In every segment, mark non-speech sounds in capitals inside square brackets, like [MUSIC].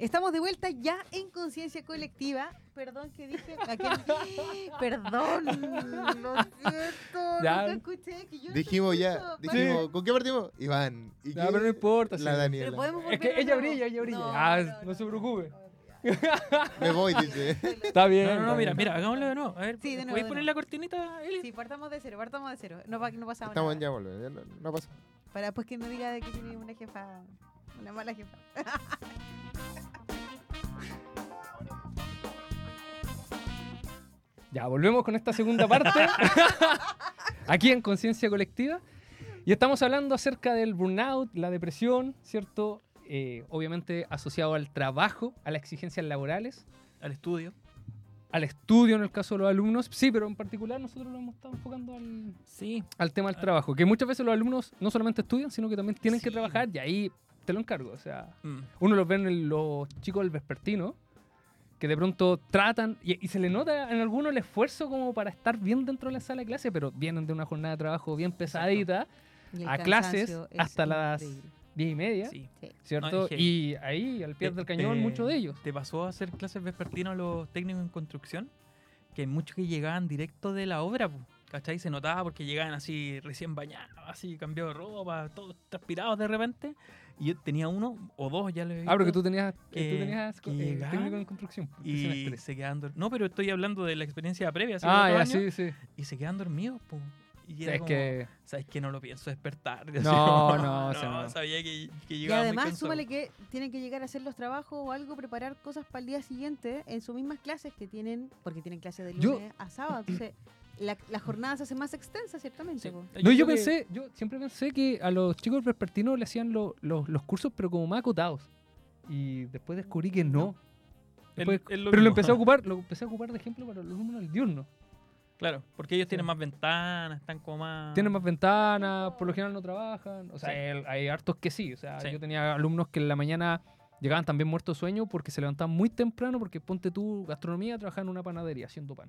Estamos de vuelta ya en conciencia colectiva. Perdón que dije. [LAUGHS] Perdón. Lo siento. [LAUGHS] Ya. Nunca escuché que yo Dijimos ya, dijimos, ¿con qué partimos? Iván. ¿Y qué? pero no importa. La sí. Daniela. Pero Es que ella brilla, ella brilla. No, Ah, no se preocupe. Me voy, dice. [LAUGHS] Está bien. No, no, no, mira, mira, hagámoslo de nuevo. A ver, Sí, de nuevo, ¿puedes de poner nuevo. la cortinita, Eli? Sí, partamos de cero, partamos de cero. No, no pasaba Estamos nada. ya, volviendo, ya no, no pasa. Para después que no diga de que tiene una jefa, una mala jefa. [LAUGHS] Ya, volvemos con esta segunda parte. [LAUGHS] Aquí en Conciencia Colectiva. Y estamos hablando acerca del burnout, la depresión, ¿cierto? Eh, obviamente asociado al trabajo, a las exigencias laborales, Al estudio. al estudio en el caso de los alumnos. Sí, pero en particular nosotros lo hemos estado enfocando al, Sí. al tema del trabajo. Que muchas veces los alumnos no solamente estudian, sino que también tienen que trabajar y ahí te lo encargo. O sea, Mm. uno los ve en los chicos del vespertino que de pronto tratan y, y se le nota en algunos el esfuerzo como para estar bien dentro de la sala de clase, pero vienen de una jornada de trabajo bien pesadita, A clases hasta las- diez y media, Sí. ¿cierto? No, y ahí al pie Te- del cañón te- muchos de ellos. ¿Te pasó a hacer clases vespertinas a los técnicos en construcción? Que hay muchos que llegaban directo de la obra, po, ¿cachai? Se notaba porque llegaban así recién bañados, así cambiados de ropa, todos transpirados de repente. Y yo tenía uno o dos, ya le Ah, pero que tú tenías, que que- tú tenías que eh, técnico en construcción. Y semestres. se quedaban No, pero estoy hablando de la experiencia previa. así, Ah, ya, sí, sí. Y se quedan dormidos, po. Y O sea, era es como, que ¿sabes que No lo pienso despertar. [LAUGHS] No, no, [LAUGHS] o sea, no. sabía que, que Y llegaba muy además, súmale que tienen que llegar a hacer los trabajos o algo, preparar cosas para el día siguiente en sus mismas clases que tienen, porque tienen clases de Yo- lunes a sábado. Entonces, la, la jornada se hace más extensa, ciertamente. Sí. No, yo que- pensé, yo siempre pensé que a los chicos vespertinos le hacían lo- lo- los cursos, pero como más acotados. Y después descubrí que no. Después- lo pero lo empecé a ocupar, lo empecé a ocupar de ejemplo para los alumnos del diurno. Claro, porque ellos Sí. tienen más ventanas, están como más... Tienen más ventanas, por lo general no trabajan. O sea, Sí. el- hay hartos que sí. O sea, Sí. yo tenía alumnos que en la mañana llegaban también muertos de sueño porque se levantaban muy temprano porque ponte tú gastronomía, trabajaban en una panadería haciendo pan.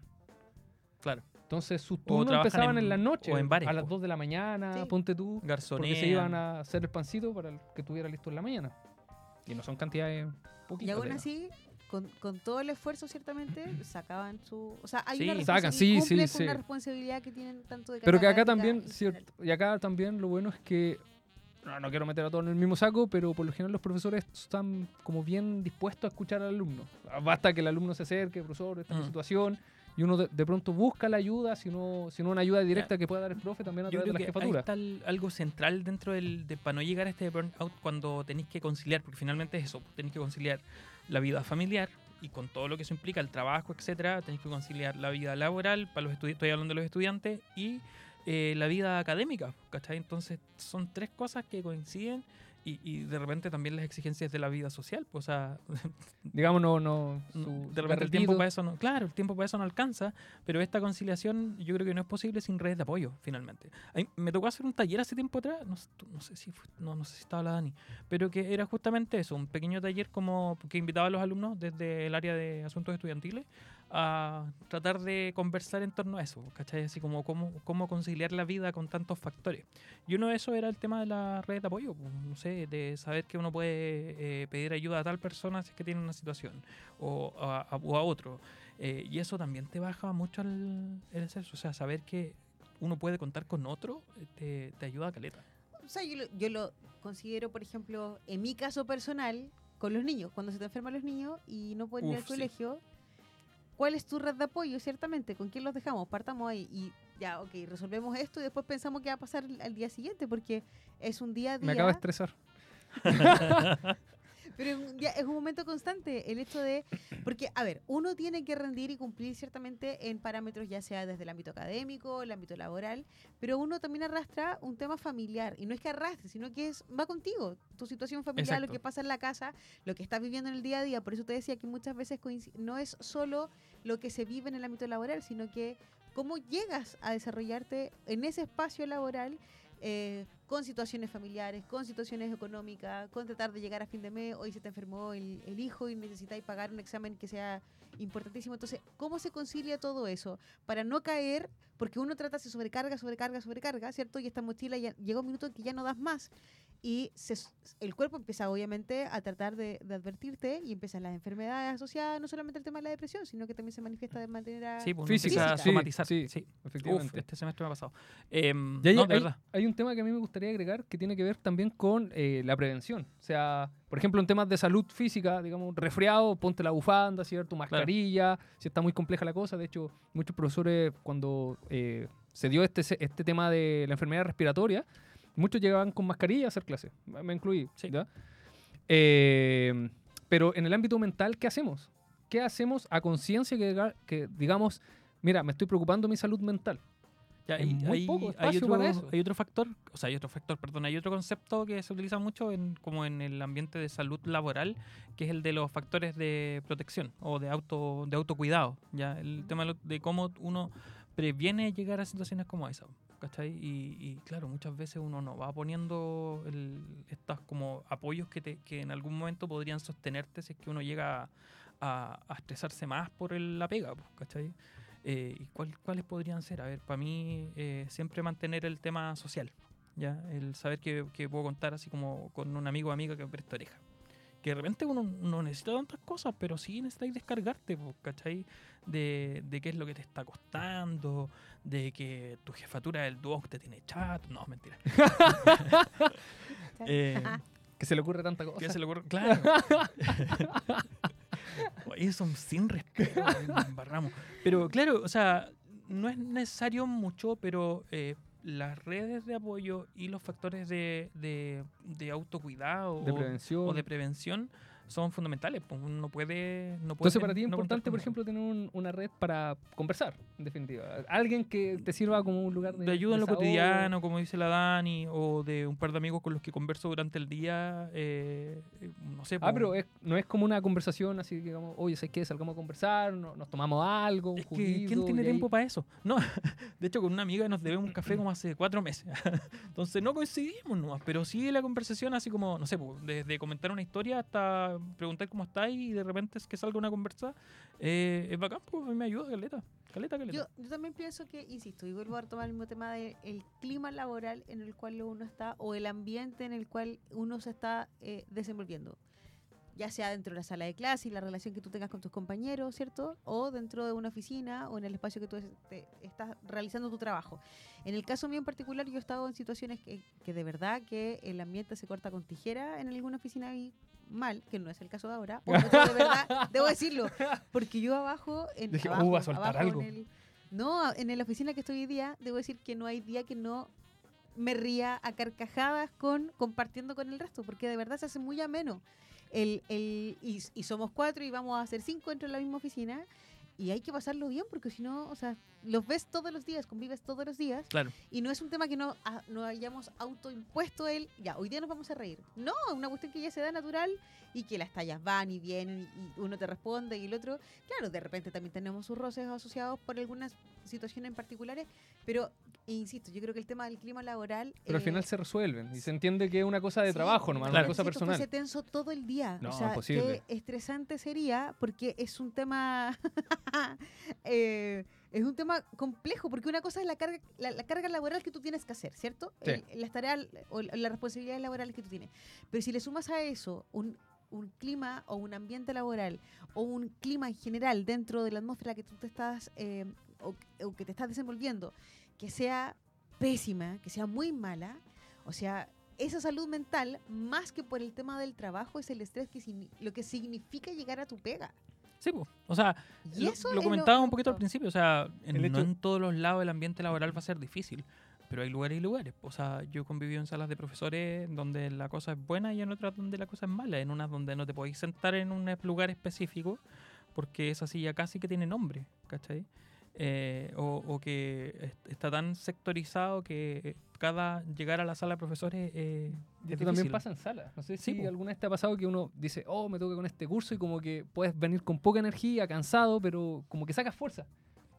Claro, Entonces sus turnos empezaban en, en- la noche, o en bares, a las po. 2 de la mañana, Sí. ponte tú. garzonean. Porque se iban a hacer el pancito para el que tuviera listo en la mañana. Y no son cantidades Y poquitas. aún de- así, con, con todo el esfuerzo, ciertamente, [CLEARS THROAT] sacaban su. O sea, hay Sí. una Sacan, responsabilidad- sí, sí, con sí. una responsabilidad que tienen tanto de Pero que acá también, cierto, y acá también lo bueno es que, no, no quiero meter a todos en el mismo saco, pero por lo general los profesores están como bien dispuestos a escuchar al alumno. Basta que el alumno se acerque, profesor, esta es mi Mm. situación, y uno de, de pronto busca la ayuda, si no, si no una ayuda directa que pueda dar el profe también a Yo través de la que ahí jefatura. está el- algo central dentro del... De, para no llegar a este burnout cuando tenéis que conciliar, porque finalmente es eso, tenéis que conciliar la vida familiar y con todo lo que eso implica, el trabajo, etcétera, tenéis que conciliar la vida laboral, para los estoy hablando de los estudiantes, y eh, la vida académica, ¿cachai? Entonces son tres cosas que coinciden y, y de repente también las exigencias de la vida social, pues, o sea, [LAUGHS] Digamos, no, no, su- Mm, de su repente el tiempo para eso no, claro, el tiempo para eso no alcanza, pero esta conciliación yo creo que no es posible sin redes de apoyo, finalmente. A mí me tocó hacer un taller hace tiempo atrás, no, sé- no sé si fue- no, no sé si estaba la Dani, pero que era justamente eso, un pequeño taller como que invitaba a los alumnos desde el área de asuntos estudiantiles a tratar de conversar en torno a eso, ¿cachai? Así como cómo, cómo conciliar la vida con tantos factores. Y uno de esos era el tema de la red de apoyo, pues, no sé, de saber que uno puede eh, pedir ayuda a tal persona si es que tiene una situación o a, a- o a otro. Eh, y eso también te baja mucho el, el estrés, o sea, saber que uno puede contar con otro eh, te, te ayuda a caleta. O sea, yo lo, yo lo considero, por ejemplo, en mi caso personal, con los niños, cuando se te enferman los niños y no pueden ir al Uf, sí. ¿Cuál es tu red de apoyo? Ciertamente, ¿con quién los dejamos? Partamos ahí y ya, ok, resolvemos esto y después pensamos qué va a pasar al día siguiente, porque es un día a día. Me acaba de estresar. [LAUGHS] [LAUGHS] Pero es un, día- es un momento constante el hecho de, porque, a ver, uno tiene que rendir y cumplir ciertamente en parámetros, ya sea desde el ámbito académico, el ámbito laboral, pero uno también arrastra un tema familiar, y no es que arrastre, sino que es va contigo, tu situación familiar, lo que pasa en la casa, lo que estás viviendo en el día a día, por eso te decía que muchas veces no es solo lo que se vive en el ámbito laboral, sino que cómo llegas a desarrollarte en ese espacio laboral eh, con situaciones familiares, con situaciones económicas, con tratar de llegar a fin de mes, hoy se te enfermó el, hijo y necesitáis pagar un examen que sea importantísimo. Entonces, ¿cómo se concilia todo eso? Para no caer, porque uno trata, se sobrecarga, sobrecarga, sobrecarga, ¿cierto? Y esta mochila ya llega un minuto en que ya no das más. Y se el cuerpo empieza obviamente a tratar de, de advertirte y empiezan las enfermedades asociadas no solamente al tema de la depresión, sino que también se manifiesta de manera Sí, pues, Física, empieza a sí, somatizar. sí, sí. Efectivamente. Uf, este semestre me ha pasado. Y hay, no, de hay- verdad. hay un tema que a mí me gustaría agregar que tiene que ver también con eh, la prevención. O sea, por ejemplo, en temas de salud física, digamos, resfriado, ponte la bufanda, ¿cierto? Mascarilla, si está muy compleja la cosa. De hecho, muchos profesores, cuando eh, se dio este, este tema de la enfermedad respiratoria, muchos llegaban con mascarilla a hacer clase. Me incluí. Sí. ¿ya? Eh, pero en el ámbito mental, ¿qué hacemos? ¿Qué hacemos a conciencia que, que digamos, mira, me estoy preocupando de mi salud mental? Ya, hay muy hay, poco hay otro, para eso. hay otro factor, o sea, hay otro factor, perdón, hay otro concepto que se utiliza mucho en, como en el ambiente de salud laboral, que es el de los factores de protección o de auto de autocuidado, ya, el tema de cómo uno previene llegar a situaciones como esa, Y, claro, muchas veces uno no va poniendo estos como apoyos que, te, que en algún momento podrían sostenerte si es que uno llega a, estresarse más por el- la pega, pues, ¿cachai? Eh, ¿Y cuál- cuáles podrían ser? A ver, para mí eh, siempre mantener el tema social, ¿ya? El saber que, que puedo contar así como con un amigo o amiga que me presta oreja. Que de repente uno no necesita tantas cosas, pero sí necesitáis descargarte, ¿cachai? De, de qué es lo que te está costando, de que tu jefatura del dúo te tiene chat. No, mentira. [LAUGHS] Eh, Que se le ocurre tanta cosa. ¿Qué se le ocurre? Claro. [LAUGHS] Oye, son sin respeto, nos embarramos. Pero claro, o sea, no es necesario mucho, pero eh, las redes de apoyo y los factores de, de, de autocuidado de o- prevención. o de prevención son fundamentales. pues, uno no puede. No puede Entonces, para ti es no importante, por ejemplo, tener un- una red para conversar, en definitiva. Alguien que te sirva como un lugar de. de ayuda en lo cotidiano, como dice la Dani, o de un par de amigos con los que converso durante el día, eh, eh, no sé. Ah, pues, pero es- no es como una conversación así, digamos, oye, ¿sabes qué? Salgamos a conversar, no- nos tomamos algo, un Es que, ¿quién tiene y ahí- tiempo para eso? No, [LAUGHS] de hecho, con una amiga nos debemos un café como hace cuatro meses. [LAUGHS] Entonces no coincidimos nomás, pero sí la conversación así como, no sé, pues, desde comentar una historia hasta preguntar cómo estáis y de repente es que salga una conversa, eh, es bacán, pues me ayuda, caleta, caleta, caleta. Yo, yo también pienso que, insisto, y vuelvo a retomar el mismo tema del clima laboral en el cual uno está o el ambiente en el cual uno se está eh, desenvolviendo. Ya sea dentro de la sala de clase y la relación que tú tengas con tus compañeros, ¿cierto? O dentro de una oficina o en el espacio que tú te- estás realizando tu trabajo. En el caso mío en particular, yo he estado en situaciones que, que de verdad que el ambiente se corta con tijera en alguna oficina y mal, que no es el caso de ahora. o esto de verdad, debo decirlo, porque yo abajo, en, Dije, "Uh, abajo, a soltar abajo algo". en el- no, en la oficina que estoy hoy día, debo decir que no hay día que no me ría a carcajadas con compartiendo con el resto, porque de verdad se hace muy ameno. El, el, y, y somos cuatro y vamos a hacer cinco dentro de la misma oficina. Y hay que pasarlo bien, porque si no, o sea, los ves todos los días, convives todos los días. Claro. Y no es un tema que no, ah, no hayamos autoimpuesto el, ya, hoy día nos vamos a reír. No, es una cuestión que ya se da natural y que las tallas van y vienen y uno te responde y el otro. Claro, de repente también tenemos sus roces asociados por algunas situaciones en particulares, pero insisto, yo creo que el tema del clima laboral. Pero al eh, final se resuelven y se entiende que es una cosa de Sí, trabajo nomás, Claro. una cosa personal. fuese tenso todo el día. No, o sea, imposible. qué estresante sería porque es un tema [LAUGHS] eh, es un tema complejo porque una cosa es la carga la, la carga laboral que tú tienes que hacer, ¿cierto? Sí. El- las tareas o las responsabilidades laborales que tú tienes. Pero si le sumas a eso un un clima o un ambiente laboral o un clima en general dentro de la atmósfera que tú te estás eh, o, o que te estás desenvolviendo que sea pésima, que sea muy mala, o sea, esa salud mental, más que por el tema del trabajo, es el estrés que lo que significa llegar a tu pega. Sí, pues. O sea, Y lo, lo comentaba lo un poquito al principio, o sea, en- El no en todos los lados el ambiente laboral va a ser difícil, pero hay lugares y lugares. O sea, yo he convivido en salas de profesores donde la cosa es buena y en otras donde la cosa es mala, en unas donde no te podéis sentar en un lugar específico porque esa silla casi que tiene nombre, ¿cachai? Eh, o, o que est- está tan sectorizado que cada llegar a la sala de profesores eh, Y esto también pasa en sala. No sé Sí, si po. alguna vez te ha pasado que uno dice, oh, me toca con este curso y como que puedes venir con poca energía, cansado, pero como que sacas fuerza.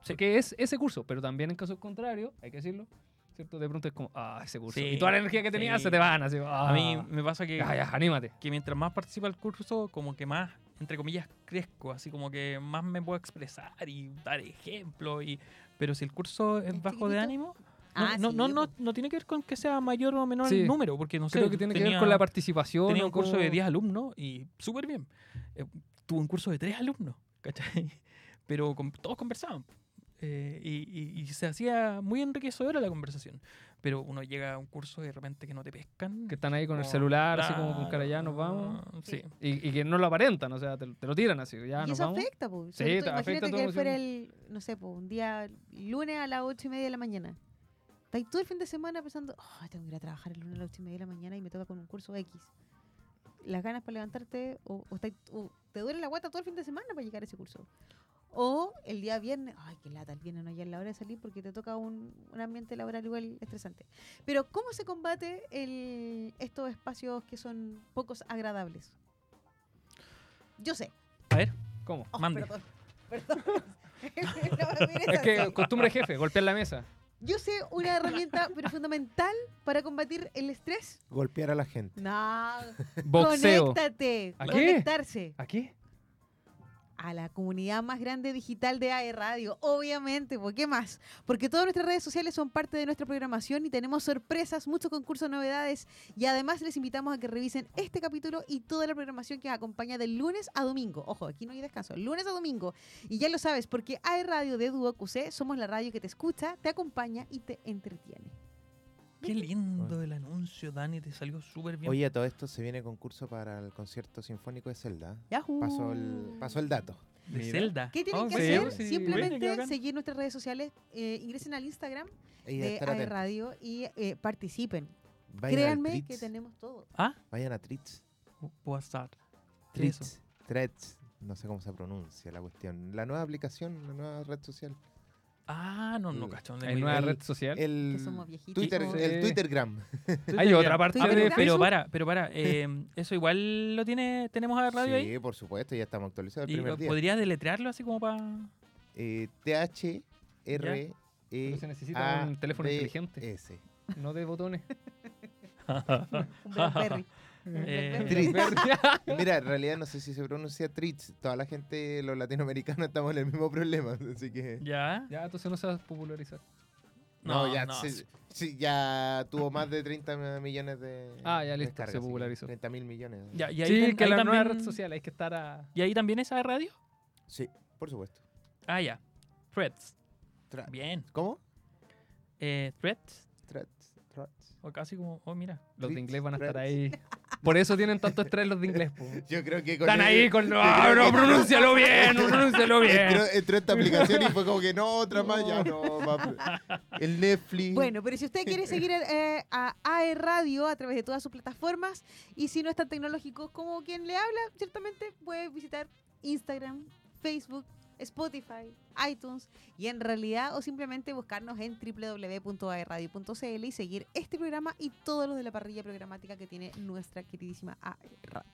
Sí. Porque es ese curso, pero también en casos contrarios, hay que decirlo, ¿cierto? De pronto es como, ah, ese curso. Sí, y toda la energía que tenías sí. se te van, así, ah, A mí me pasa que... ya, ya, anímate. que mientras más participa el curso, como que más, entre comillas, crezco, así como que más me puedo expresar y dar ejemplos. Y... Pero si el curso es ¿Es bajo de ánimo, No, Ah, no, sí, no, no, no tiene que ver con que sea mayor o menor Sí. el número, porque no sé. Creo que tiene que ver con la participación. Tenía un curso como- de 10 alumnos y súper bien. Eh, tuve un curso de 3 alumnos, ¿cachai? [LAUGHS] Pero con- todos conversaban. Eh, y, y- y se hacía muy enriquecedora la conversación. Pero uno llega a un curso y de repente que no te pescan. Que están ahí con el celular, así como con cara ya, nos vamos. Sí. Y, y que no lo aparentan, o sea, te, te lo tiran así, ya y nos eso vamos. afecta, pues. Sí, te afecta Imagínate que fuera el, no sé, pues, un día lunes a las ocho y media de la mañana. Estás todo el fin de semana pensando, oh, tengo que ir a trabajar el lunes a las ocho y media de la mañana y me toca con un curso X. Las ganas para levantarte, o, o estáis- o te duele la guata todo el fin de semana para llegar a ese curso. O el día viernes, ay, qué lata, el viernes no ya es la hora de salir porque te toca un, un ambiente laboral igual estresante. Pero, ¿cómo se combate el, estos espacios que son pocos agradables? Yo sé. A ver, ¿Cómo? Oh, Mande. Perdón, perdón. [LAUGHS] No Es que costumbre jefe, golpear la mesa. Yo sé una herramienta pero fundamental para combatir el estrés. Golpear a la gente. No, Boxeo. conéctate. ¿A qué? Conectarse ¿A qué? A la comunidad más grande digital de AE Radio. Obviamente, ¿por qué más? Porque todas nuestras redes sociales son parte de nuestra programación y tenemos sorpresas, muchos concursos, novedades y además les invitamos a que revisen este capítulo y toda la programación que acompaña de lunes a domingo. Ojo, aquí no hay descanso, lunes a domingo. Y ya lo sabes, porque AE Radio de Duo QC somos la radio que te escucha, te acompaña y te entretiene. Qué lindo el anuncio, Dani, te salió súper bien. Oye, a todo esto se viene concurso para el concierto sinfónico de Zelda. Yahoo. Pasó el, dato. de mira. Zelda. ¿Qué tienen Oh, que sí, hacer? sí, Simplemente seguir nuestras redes sociales, eh, ingresen al Instagram Y de AE. Radio y eh, participen. Vayan Créanme que tenemos todo. Ah, Vayan a Tritz. WhatsApp. Tritz. Threads. No sé cómo se pronuncia la cuestión. La nueva aplicación, la nueva red social. Ah, no, no, Hay tengo nueva idea. el- red social. El Que somos viejitos. Twitter, Sí. el Twittergram. [LAUGHS] Hay otra parte Ah, de pero, pero Facebook. para, pero para. eh, [LAUGHS] eso igual lo tiene, tenemos a radio ahí. Sí, por supuesto, ya estamos actualizados el Y primer día. podrías deletrearlo así como para. Eh, T-H R E Pero se necesita un teléfono inteligente, S. [LAUGHS] no de botones. Un Blackberry. Eh, Tritz. [LAUGHS] [LAUGHS] Mira, en realidad no sé si se pronuncia Tritz. Toda la gente, los latinoamericanos, estamos en el mismo problema. [LAUGHS] Así que. ya. ya, entonces no se va a popularizar. No, No, ya, no, se- sí. sí, ya tuvo más de 30 millones de. Ah, ya listo, descargas, se popularizó. 30 mil millones. Ya, y ahí, sí, que ahí la también, nueva red social hay que estar a... ¿Y ahí también esa de radio? Sí, por supuesto. Ah, ya. Threads. Tra- Bien. ¿Cómo? Eh, threads. Threads. O casi como. Oh, mira. Los de inglés van a estar ahí. Por eso tienen tanto estrés los de inglés. po. [LAUGHS] Yo creo que con Están el- ahí con... yo No, que- pronúncialo bien, no, pronúncialo [LAUGHS] bien. Entró, entró esta aplicación y fue como que no, otra más, ya no. El Netflix. Bueno, pero si usted quiere seguir eh, a AE Radio a través de todas sus plataformas y si no es tan tecnológico como quien le habla, ciertamente puede visitar Instagram, Facebook, Spotify, iTunes y en realidad o simplemente buscarnos en www.aeradio.cl y seguir este programa y todos los de la parrilla programática que tiene nuestra queridísima AE Radio.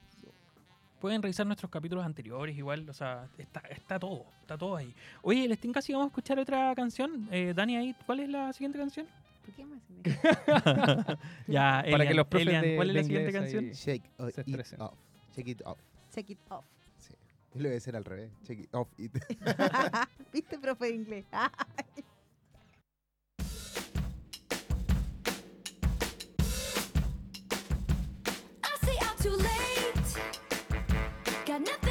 Pueden revisar nuestros capítulos anteriores, igual. O sea, está, está todo. Está todo ahí. Oye, les tinca si vamos a escuchar otra canción. Eh, Dani, ahí, ¿cuál es la siguiente canción? ¿Por qué más? [LAUGHS] ya, Para que los profes Elian, de- ¿cuál es la siguiente canción? Shake uh, it off. Shake it off. Check it off. Yo lo voy a decir al revés. Shake it off. It. [LAUGHS] ¿Viste, profe de inglés? [LAUGHS] I say I'm too late. Got nothing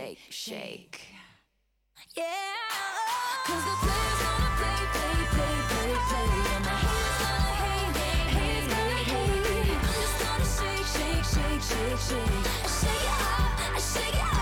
shake, shake. Yeah. Cause the players gonna play, play, play, play, play. And the haters gonna hate, hate, hate, hate, hate. I'm just gonna shake, shake, shake, shake, shake. Shake it off, shake it off.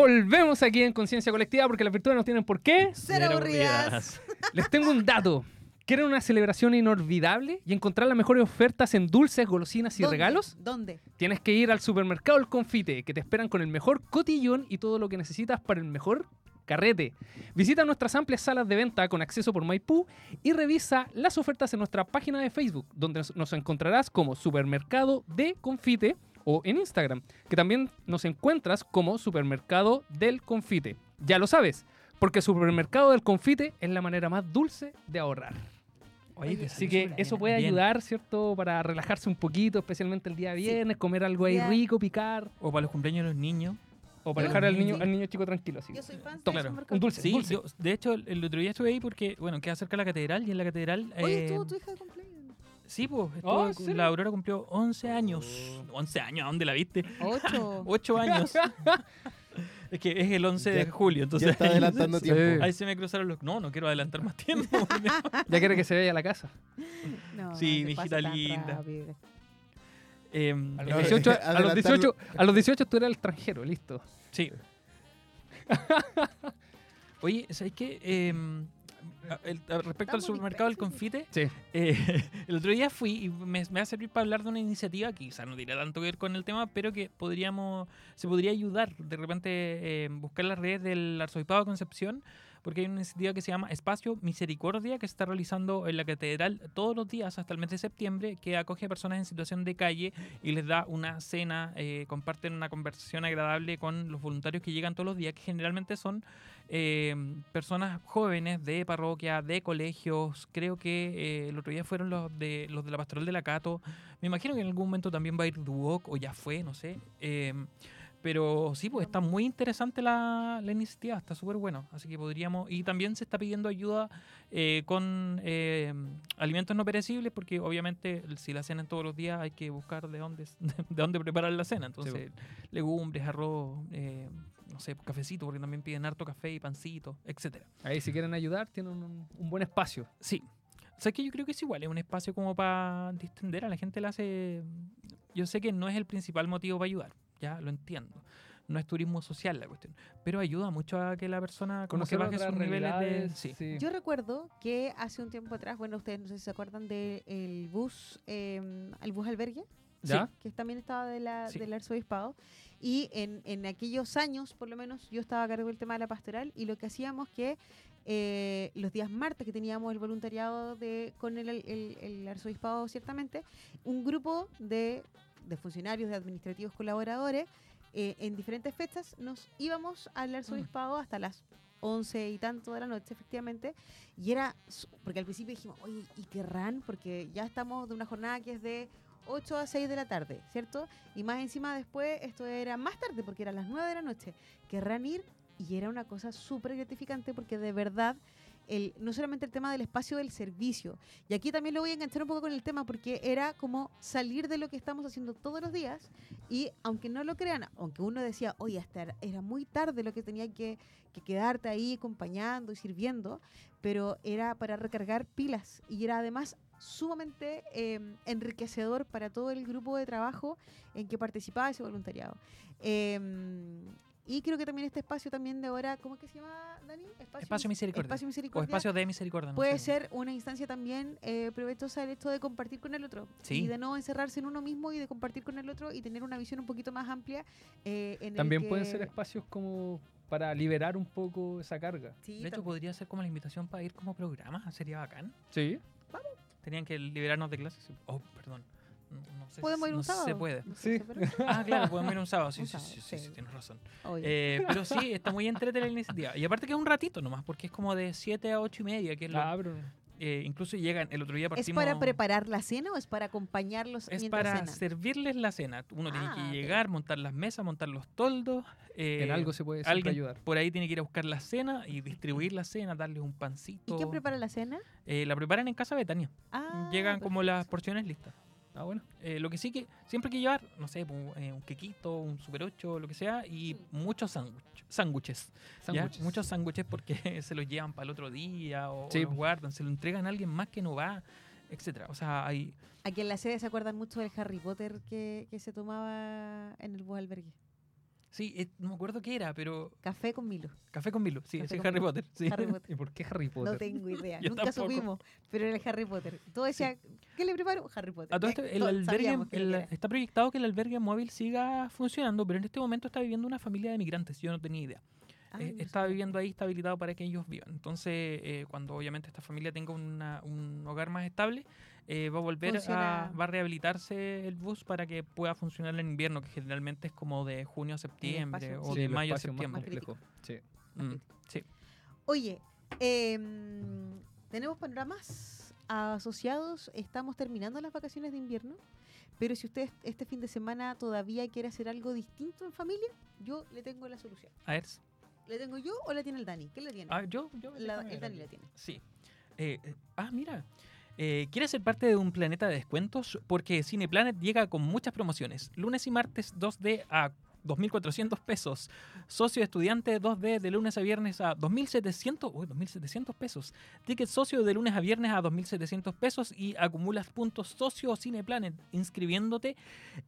Volvemos aquí en Conciencia Colectiva porque las virtudes no tienen por qué. Ser aburridas. Les tengo un dato. ¿Quieren una celebración inolvidable y encontrar las mejores ofertas en dulces, golosinas y ¿Dónde? regalos? ¿Dónde? Tienes que ir al supermercado El Confite, que te esperan con el mejor cotillón y todo lo que necesitas para el mejor carrete. Visita nuestras amplias salas de venta con acceso por Maipú y revisa las ofertas en nuestra página de Facebook, donde nos- nos encontrarás como Supermercado de Confite o en Instagram, que también nos encuentras como Supermercado del Confite. Ya lo sabes, porque Supermercado del Confite es la manera más dulce de ahorrar. Oye, Así que eso bien. puede Bien. ayudar, ¿cierto? Para relajarse un poquito, especialmente el día viernes, comer algo ahí rico, picar, O para los cumpleaños de los niños. o para Yo- dejar al niño, sí. al niño chico tranquilo. Así. Yo soy fan del claro, supermercado. un dulce. Sí, dulce. yo, de hecho, el, otro día estuve ahí porque, bueno, queda cerca de la catedral y en la catedral. Oye, eh, estuvo tu hija de cumpleaños. Sí, pues, Oh, la Aurora cumplió 11 años. 11 años, ¿a dónde la viste? Ocho. [LAUGHS] 8 años. [LAUGHS] es que es el 11 de Ya- julio, entonces ya está adelantando [LAUGHS] Sí. tiempo. ahí se me cruzaron los... No, no quiero adelantar más tiempo. Ya quiere que se vaya a la casa. No, Sí, mi hijita linda. Em, A eh, los 18, a los Adelantarlo. 18, a los 18 tú eras el extranjero, listo. Sí. Oye, ¿sabes qué? A- el- a- respecto al supermercado del confite, Sí. eh, [LAUGHS] el otro día fui y me, me va a servir para hablar de una iniciativa que quizás no tiene tanto que ver con el tema, pero que podríamos, se podría ayudar de repente eh, buscar las redes del Arzobispado de Concepción, porque hay una iniciativa que se llama Espacio Misericordia que se está realizando en la catedral todos los días hasta el mes de septiembre, que acoge a personas en situación de calle y les da una cena, eh, comparten una conversación agradable con los voluntarios que llegan todos los días, que generalmente son eh, personas jóvenes de parroquia, de colegios. Creo que eh, el otro día fueron los de los de la Pastoral de la Cato. Me imagino que en algún momento también va a ir Duoc o ya fue, no sé. Pero sí, pues está muy interesante la, la iniciativa, está súper bueno. Así que podríamos. Y también se está pidiendo ayuda eh, con eh, alimentos no perecibles, porque obviamente si la cenan todos los días hay que buscar de dónde, [LAUGHS] de dónde preparar la cena. Entonces, legumbres, arroz, eh, no sé, cafecito, porque también piden harto café y pancito, etcétera. Ahí si quieren ayudar, tienen un, un buen espacio. Sí. O sea, que yo creo que es igual, es un espacio como para distender a la gente, le hace... Yo sé que no es el principal motivo para ayudar, ya lo entiendo. No es turismo social la cuestión, pero ayuda mucho a que la persona como que baje sus niveles de... Sí. sí. Yo recuerdo que hace un tiempo atrás, bueno, ustedes no sé si se acuerdan del bus, eh, el bus albergue, ¿Ya? que también estaba de la, Sí. del arzobispado. Y en, en aquellos años, por lo menos, yo estaba a cargo del tema de la pastoral y lo que hacíamos que eh, los días martes que teníamos el voluntariado de, con el, el- el arzobispado, ciertamente, un grupo de, de funcionarios, de administrativos colaboradores, eh, en diferentes fechas nos íbamos al arzobispado hasta las 11 y tanto de la noche, efectivamente. Y era, porque al principio dijimos, oye, ¿y querrán? Porque ya estamos de una jornada que es de 8 a 6 de la tarde, ¿cierto? Y más encima después esto era más tarde, porque era las 9 de la noche. Querrán ir y era una cosa súper gratificante porque de verdad, el, no solamente el tema del espacio del servicio, y aquí también lo voy a enganchar un poco con el tema porque era como salir de lo que estamos haciendo todos los días y aunque no lo crean, aunque uno decía, oye, hasta era, muy tarde lo que tenía que, que quedarte ahí acompañando y sirviendo, pero era para recargar pilas y era además sumamente eh, enriquecedor para todo el grupo de trabajo en que participaba ese voluntariado. Eh, y creo que también este espacio también de ahora, ¿cómo es que se llama, Dani? Espacio Misericordia. Espacio O Misericordia. espacio de misericordia. no Puede sé. ser una instancia también eh, provechosa el hecho de compartir con el otro Sí. y de no encerrarse en uno mismo y de compartir con el otro y tener una visión un poquito más amplia. eh, en el También pueden ser espacios como para liberar un poco esa carga. Sí, De hecho, también. podría ser como la invitación para ir como programa. Sería bacán. Sí. Tenían que liberarnos de clases. Oh, perdón. No, sé podemos ir un no sábado. se puede. Sí. Ah, claro, podemos ir un sábado. [LAUGHS] Sí, Un sí, sábado, sí, sí, sí, sí. tienes razón. Eh, [LAUGHS] pero sí, está muy entretenida la iniciativa. Y aparte que es un ratito nomás, porque es como de 7 a 8 y media. Que es Ah, eh, incluso llegan, el otro día ¿Es partimos... para preparar la cena o es para acompañarlos Es mientras para cenan? servirles la cena. Uno tiene Ah, que ok. llegar, montar las mesas, montar los toldos. eh, en algo se puede alguien ayudar. por ahí tiene que ir a buscar la cena y distribuir la cena, darles un pancito. ¿Y quién prepara la cena? Eh, la preparan en casa Betania. Ah, Llegan como las porciones listas. Ah, bueno. Eh, lo que sí que siempre hay que llevar, no sé, pu- eh, un quequito, un super 8, lo que sea, y muchos sándwich- sándwiches. ¿ya? Sándwiches. Muchos sándwiches porque [LAUGHS] se los llevan para el otro día o, o Sí. los guardan, se lo entregan a alguien más que no va, etcétera. O sea, hay... Aquí en la sede se acuerdan mucho del Harry Potter que, que se tomaba en el bus albergue. Sí, eh, no me acuerdo qué era, pero Café con Milo. Café con Milo, sí, ese es Harry Milo. Potter. Sí. Harry Potter. [LAUGHS] ¿Y por qué Harry Potter? No tengo idea. [LAUGHS] Nunca tampoco. supimos, pero era el Harry Potter. Todo decía, ¿qué le preparo? Harry Potter. A todo Ya, esto, el albergue, el- está proyectado que el albergue móvil siga funcionando, pero en este momento está viviendo una familia de migrantes, yo no tenía idea. Ah, Eh, no está viviendo ahí, está habilitado para que ellos vivan. Entonces, eh, cuando obviamente esta familia tenga una- un hogar más estable, eh, va a volver Funciona. a, va a rehabilitarse el bus para que pueda funcionar en invierno, que generalmente es como de junio a septiembre o Sí, de mayo a más septiembre. complejos. Sí. Mm, sí. Oye, em, tenemos panoramas asociados. Estamos terminando las vacaciones de invierno. Pero si usted este fin de semana todavía quiere hacer algo distinto en familia, yo le tengo la solución. A ver, ¿Le tengo yo o la tiene el Dani? ¿Qué le tiene? ah, yo, yo La- el Dani la tiene. Sí. Eh, eh, ah, mira. Eh, ¿Quieres ser parte de un planeta de descuentos? Porque Cineplanet llega con muchas promociones. Lunes y martes 2D a 2.400 pesos. Socio estudiante 2D de lunes a viernes a 2.700, uy, 2.700 pesos. Ticket socio de lunes a viernes a 2.700 pesos y acumulas puntos socio Cineplanet inscribiéndote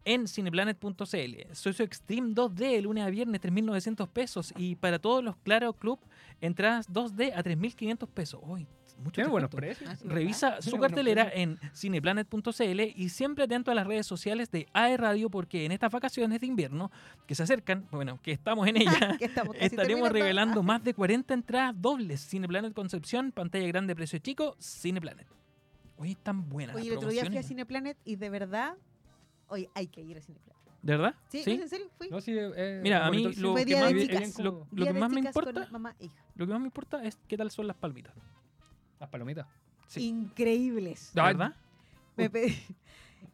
en cineplanet.cl. Socio Extreme 2D de lunes a viernes 3.900 pesos y para todos los Claro Club entradas 2D a 3.500 pesos. Uy, mucho Tiene buenos precios. Ah. Revisa su cartelera en cineplanet.cl y siempre atento a las redes sociales de AE Radio porque en estas vacaciones de invierno que se acercan, bueno, que estamos en [LAUGHS] estamos casi estaremos revelando más de 40 entradas dobles. Cineplanet Concepción, pantalla grande, precio chico, Cineplanet. Oye, están buenas Oye, el otro día fui a. Cineplanet y de verdad, oye, hay que ir a Cineplanet. ¿De verdad? ¿Sí? ¿No es en serio? Fui. No, sí, eh, Mira, a mí lo que más- lo- lo que me importa, mamá e lo que más me importa es qué tal son las palmitas. Las palomitas. Sí. Increíbles. ¿De Ay, verdad? Me pedí- [LAUGHS]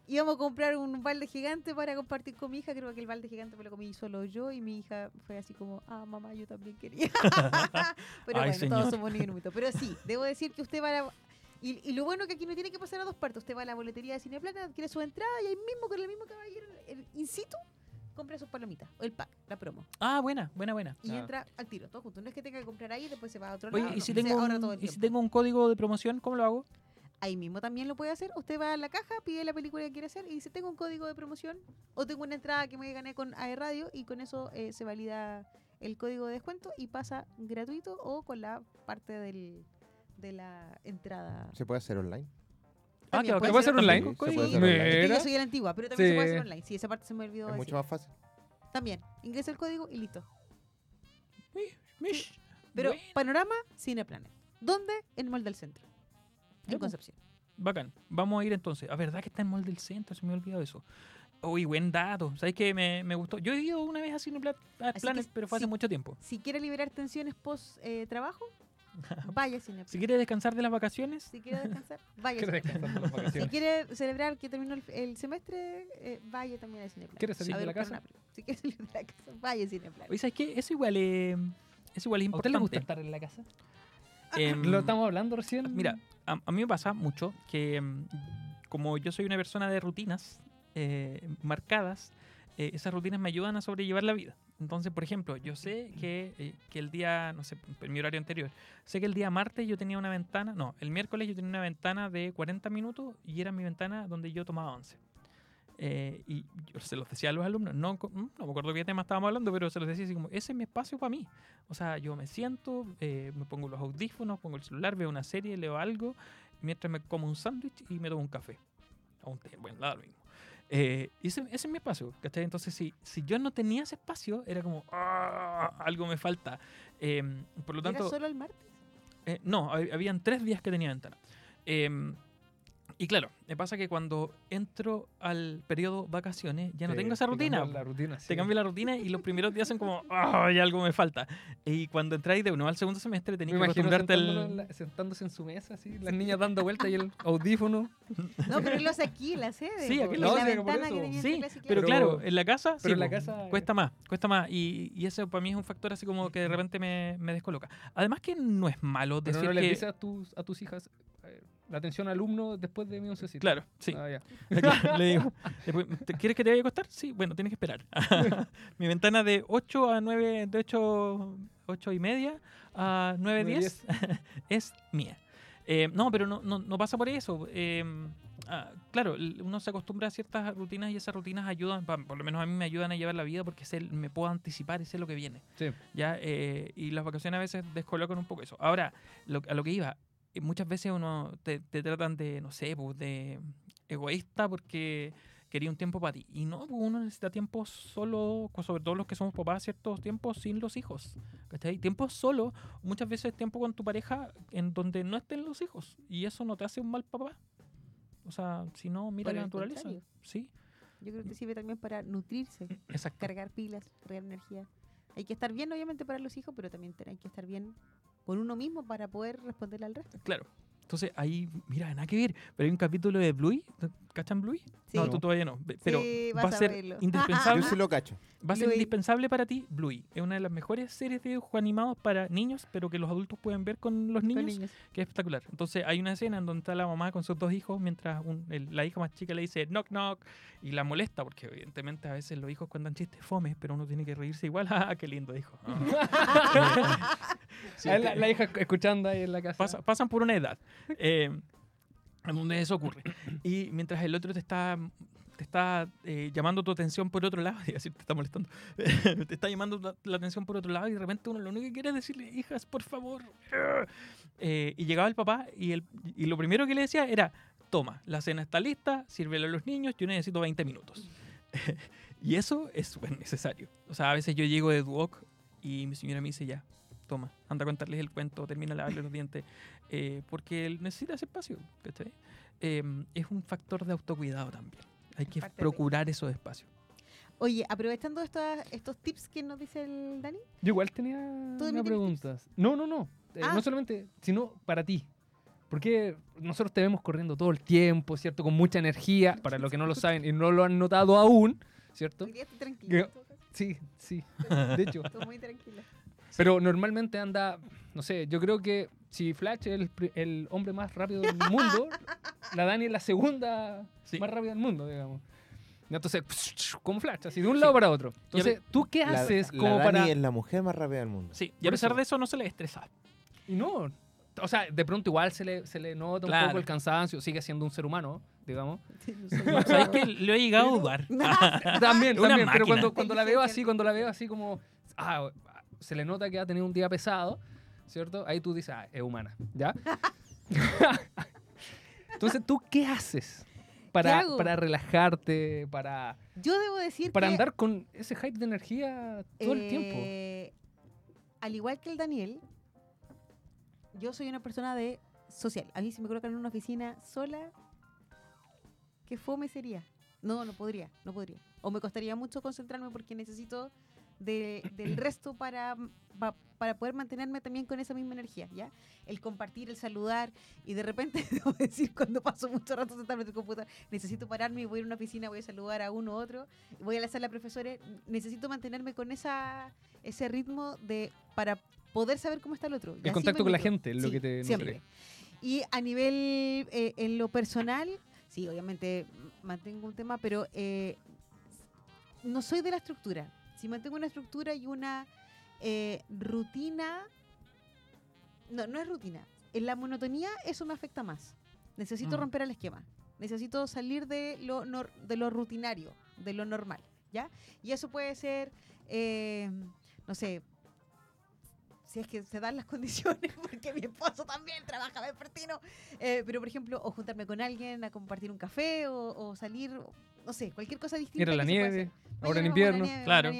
Íbamos a comprar un balde gigante para compartir con mi hija. Creo que el balde gigante me lo comí solo yo y mi hija fue así como, ah, mamá, yo también quería. [LAUGHS] Pero Ay, bueno, señor. todos somos niños. [LAUGHS] Pero sí, debo decir que usted va a la... Y, y lo bueno que aquí no tiene que pasar a dos partes. Usted va a la boletería de Cineplana, adquiere su entrada y ahí mismo, con el mismo caballero el in situ, compra sus palomitas. O el pack, la promo. Ah, buena, buena, buena. Y Ah. entra al tiro, todo junto. No es que tenga que comprar ahí y después se va a otro Oye, lado. ¿y no, si, se tengo ahorra un, el y si tiempo. tengo un código de promoción, cómo lo hago? Ahí mismo también lo puede hacer. Usted va a la caja, pide la película que quiere hacer y dice, tengo un código de promoción o tengo una entrada que me gané con AE Radio y con eso eh, se valida el código de descuento y pasa gratuito o con la parte del, de la entrada. ¿Se puede hacer online? Ah, También que puede ¿Se puede hacer online. online? Sí, se puede Sí, hacer online. Yo soy la antigua, pero también se puede Sí. hacer online. Sí, esa parte se me olvidó Es decir. mucho más fácil. También, ingresa el código y listo. Mish. Pero Bueno. Panorama Cineplanet. ¿Dónde? En Mall del Centro. En pues. Concepción. Bacán. Vamos a ir entonces. A verdad que está en Mall del Centro, se me ha olvidado eso. Uy, buen dato. ¿Sabes qué? Me, me gustó. Yo he ido una vez a Cinepla- a Así que Planet, pero fue hace sí. mucho tiempo. Si quiere liberar tensiones post eh, trabajo, [LAUGHS] vaya a Cineplex. Si quieres descansar de las vacaciones, Si quiere descansar, [LAUGHS] vaya a ¿Quieres Cineplex. descansar de las [LAUGHS] Si quiere celebrar que terminó el, el semestre, eh, vaya también a Cineplex. ¿Quieres salir A de ver la casa? Si quiere salir de la casa, vaya a Cineplex. oye, ¿sabes qué? Eso igual es, eso igual es ¿A usted le gusta importante. estar en la casa? Em, ¿Lo estamos hablando recién? Mira, a, a mí me pasa mucho que mm, como yo soy una persona de rutinas eh, marcadas, eh, esas rutinas me ayudan a sobrellevar la vida. Entonces, por ejemplo, yo sé que, eh, que el día, no sé, en mi horario anterior, sé que el día martes yo tenía una ventana, no, el miércoles yo tenía una ventana de 40 minutos y era mi ventana donde yo tomaba once. Eh, y yo se los decía a los alumnos, no, mm, no me acuerdo qué tema estábamos hablando, pero se los decía así como, ese es mi espacio para mí. O sea, yo me siento, eh, me pongo los audífonos, pongo el celular, veo una serie, leo algo, mientras me como un sándwich y me tomo un café. O un té, bueno, lo mismo. Eh, ese, ese es mi espacio, ¿cachai? Entonces, si, si yo no tenía ese espacio, era como, "Ah, algo me falta. Em, por lo ¿Era tanto, solo el martes? eh, no, hab- habían tres días que tenía ventana. Y claro, me pasa que cuando entro al periodo vacaciones, ya no Te- tengo esa te rutina. La Te sí. cambia la rutina y los primeros días son como, ¡ay, algo me falta! Y cuando entráis de uno al segundo semestre, Me tenéis que imagino acostumbrarte al. la- sentándose en su mesa, así, las niñas dando vueltas y el [LAUGHS] audífono. No, pero él lo hace aquí, la sede. Sí, aquí lo la hace, Sí, Pero, claro, en la casa, pero sí, en la casa- cuesta más, cuesta más. Y, y eso para mí es un factor así como [CLEARS THROAT] que de repente me, me descoloca. Además que no es malo Pero decir no le que... dices a tus, a tus hijas la atención alumno después de mi oncecita. Claro, sí. Ah, ya. [LAUGHS] Le digo, después, ¿te- ¿quieres que te vaya a acostar? Sí, bueno, tienes que esperar. [LAUGHS] Mi ventana de 8 a 9, de 8, 8 y media a 9, 9, 10 es mía. Eh, no, pero no, no, no pasa por eso. Eh, ah, claro, uno se acostumbra a ciertas rutinas y esas rutinas ayudan, por lo menos a mí me ayudan a llevar la vida porque sé, me puedo anticipar y sé lo que viene. Sí. ¿ya? Eh, y las vacaciones a veces descolocan un poco eso. Ahora, lo- a lo que iba, muchas veces uno te, te tratan de, no sé, pues, de egoísta porque quería un tiempo para ti. Y no, pues, uno necesita tiempo solo, sobre todo los que somos papás, ciertos tiempos sin los hijos. ¿Cachai? Tiempo solo, muchas veces tiempo con tu pareja en donde no estén los hijos. Y eso no te hace un mal papá. O sea, si no, mira Por la naturaleza. contrario. Sí, Yo creo que sirve también para nutrirse, exacto. cargar pilas, cargar energía. Hay que estar bien, obviamente, para los hijos, pero también hay que estar bien con uno mismo para poder responderle al resto. Claro. Entonces ahí, mira, nada que ver. Pero hay un capítulo de Bluey. ¿Cachan Bluey? Sí. No, tú todavía no. Pero Sí, va vas a ser verlo. [LAUGHS] Yo indispensable. sí lo cacho. Va a ser Bluey. indispensable para ti, Bluey. Es una de las mejores series de dibujos animados para niños, pero que los adultos pueden ver con los Con niños, niños. que es espectacular. Entonces hay una escena en donde está la mamá con sus dos hijos, mientras un- el- la hija más chica le dice knock knock y la molesta, porque evidentemente a veces los hijos cuentan chistes fomes, pero uno tiene que reírse igual. [LAUGHS] ¡Ah, qué lindo hijo! [LAUGHS] Sí, la, la hija escuchando ahí en la casa. pasa- pasan por una edad [LAUGHS] eh, en donde eso ocurre. Y mientras el otro te está te está eh, llamando tu atención por otro lado, iba a decir, te está molestando, [LAUGHS] te está llamando la, la atención por otro lado y de repente uno lo único que quiere es decirle, hijas, por favor. [LAUGHS] Eh, y llegaba el papá y, el, y lo primero que le decía era, toma, la cena está lista, sírvela a los niños, yo necesito 20 minutos. y eso es súper necesario. O sea, a veces yo llego de Duoc y mi señora me dice, ya, toma, anda a contarles el cuento, termina de lavarle los dientes, eh, porque él necesita ese espacio, ¿cachai? Eh, es un factor de autocuidado también. Hay que procurar esos espacios. Oye, aprovechando estas- estos tips que nos dice el Dani, Yo igual tenía ¿Tú una pregunta. No, no, no. Eh, Ah. No solamente, sino para ti. Porque nosotros te vemos corriendo todo el tiempo, ¿cierto? Con mucha energía, para los que no lo saben y no lo han notado aún, ¿cierto? hoy día estoy Sí, sí, [LAUGHS] de hecho. Estoy muy tranquila. Pero normalmente anda, no sé, yo creo que si Flash es el, el hombre más rápido del mundo, [LAUGHS] la Dani es la segunda Sí. más rápida del mundo, digamos. Entonces, como Flash, así de un lado para otro. Entonces, ¿tú qué La- haces la como Dani para...? es la mujer más rápida del mundo. Sí, y a pesar eso. de eso no se le estresa. Y no, o sea, de pronto igual se le, se le nota un Claro. poco el cansancio, sigue siendo un ser humano, digamos. [LAUGHS] [LAUGHS] ¿Sabes que Lo he llegado a dudar. También, Una también, pero cuando, cuando la veo así, cuando la veo así como, ah, se le nota que ha tenido un día pesado, ¿cierto? Ahí tú dices, ah, es humana, ¿ya? [LAUGHS] Entonces, ¿tú qué haces para, para relajarte, para, Yo debo decir para que, andar con ese hype de energía todo el tiempo? eh, Al igual que el Daniel, yo soy una persona de social. A mí si me colocan en una oficina sola, qué fome sería. No, no podría, no podría. O me costaría mucho concentrarme porque necesito de- del resto para, pa- para poder mantenerme también con esa misma energía, ¿ya? El compartir, el saludar y de repente, [LAUGHS] debo decir, cuando paso mucho rato sentarme en el computador, necesito pararme y voy a ir a una oficina, voy a saludar a uno u otro, voy a la sala de profesores, necesito mantenerme con esa ese ritmo de para poder saber cómo está el otro. El contacto con la gente es lo Sí, que te siempre. Y a nivel, eh, en lo personal, sí, obviamente mantengo un tema, pero eh, no soy de la estructura. Si mantengo una estructura y una eh, rutina, no, no es rutina. En la monotonía eso me afecta más. Necesito Mm. romper el esquema. Necesito salir de lo, nor- de lo rutinario, de lo normal, ¿ya? Y eso puede ser, eh, no sé, si es que se dan las [LAUGHS] condiciones, porque mi esposo también trabaja vespertino, eh, pero por ejemplo, o juntarme con alguien a compartir un café, o, o salir, no sé, cualquier cosa distinta. Ir a la nieve, ahora en invierno. nieve, Claro.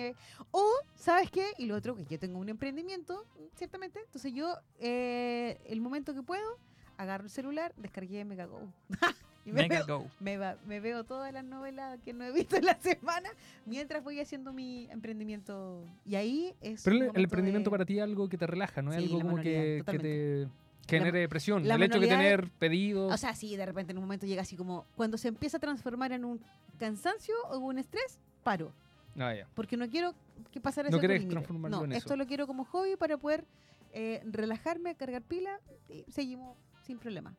O, ¿sabes qué? Y lo otro, que yo tengo un emprendimiento, ciertamente, entonces yo, eh, el momento que puedo, agarro el celular, descargué Megago. [LAUGHS] y me Mega veo, Go. me, va- me veo todas las novelas que no he visto en la [LAUGHS] semana mientras voy haciendo mi emprendimiento. Y ahí es. Pero el, emprendimiento de- para ti es algo que te relaja, no es Sí, algo como que, te genere depresión. la el hecho de tener pedidos. O sea, sí, de repente en un momento llega así como. Cuando se empieza a transformar en un cansancio o un estrés, paro. Ah, ya. Porque no quiero que pasar No querés transformarlo No, en esto eso. lo quiero como hobby para poder eh, relajarme, cargar pila y seguimos sin problema.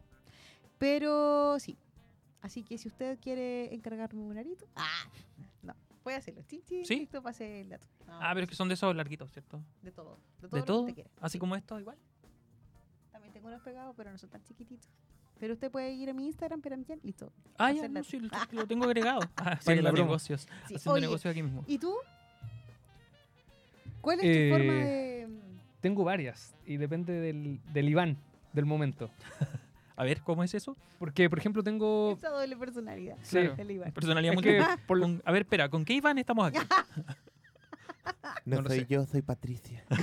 Pero sí. Así que si usted quiere encargarme un arito, ah, no, puede hacerlo. Chin, chin, ¿Sí? listo, pase el dato. No, Ah, pero es que son de esos larguitos, ¿cierto? de todo. De todo. ¿De lo que todo? usted. Así Sí. como esto, igual. También tengo unos pegados, pero no son tan chiquititos. Pero usted puede ir a mi Instagram, pero listo. Ah, ya, no, sí, [LAUGHS] lo, tengo agregado. [LAUGHS] Ah, haciendo la promo. negocios. Sí, Haciendo oye, negocios aquí mismo. ¿Y tú? ¿Cuál es Eh, tu forma de...? Tengo varias y depende del, del Iván, del momento. [LAUGHS] A ver, ¿cómo es eso? Porque, por ejemplo, tengo... Esa doble personalidad. Sí. Claro. del Iván. Personalidad Es múltiple. que por lo- Con- a ver, espera, ¿con qué Iván estamos aquí? [LAUGHS] No, soy sé. yo, soy Patricia. [LAUGHS]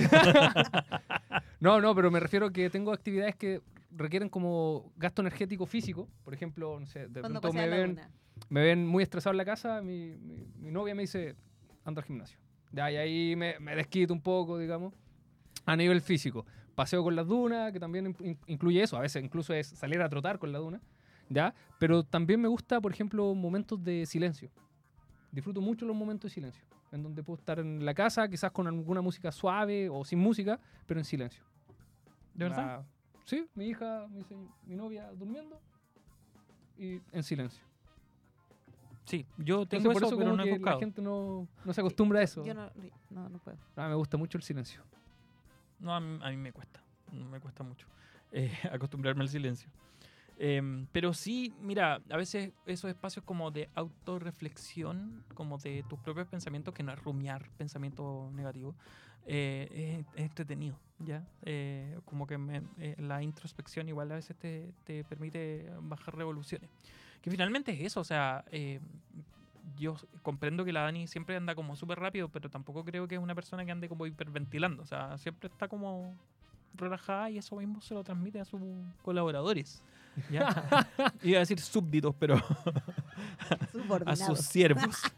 No, no, pero me refiero que tengo actividades que requieren como gasto energético físico. Por ejemplo, no sé, de Cuando pronto me ven, me ven muy estresado en la casa, mi, mi- mi novia me dice, anda al gimnasio. Ya, y ahí me, me desquito un poco, digamos, a nivel físico. Paseo con las dunas, que también in- in- incluye eso. A veces incluso es salir a trotar con la duna, ¿ya? Pero también me gusta, por ejemplo, momentos de silencio. Disfruto mucho los momentos de silencio, en donde puedo estar en la casa, quizás con alguna música suave o sin música, pero en silencio. ¿De verdad? La- sí, mi hija, mi, mi novia durmiendo y en silencio. Sí, yo Entonces, tengo por eso, eso pero no he que buscado. la gente no, no se acostumbra a eso. Yo no, no, no puedo. Ah, me gusta mucho el silencio. No, a mí, me cuesta. Me cuesta mucho [LAUGHS] eh, acostumbrarme al silencio. Em, pero sí, mira, a veces esos espacios como de autorreflexión, como de tus propios pensamientos, que no es rumiar pensamientos negativos, eh, es, es entretenido, ¿ya? Eh, como que me- eh, la introspección igual a veces te, te permite bajar revoluciones. Que finalmente es eso, o sea, yo comprendo que la Dani siempre anda como súper rápido, pero tampoco creo que es una persona que ande como hiperventilando, o sea, siempre está como relajada y eso mismo se lo transmite a sus colaboradores. ¿ya? [LAUGHS] Iba a decir súbditos, pero [LAUGHS] a sus siervos, [LAUGHS]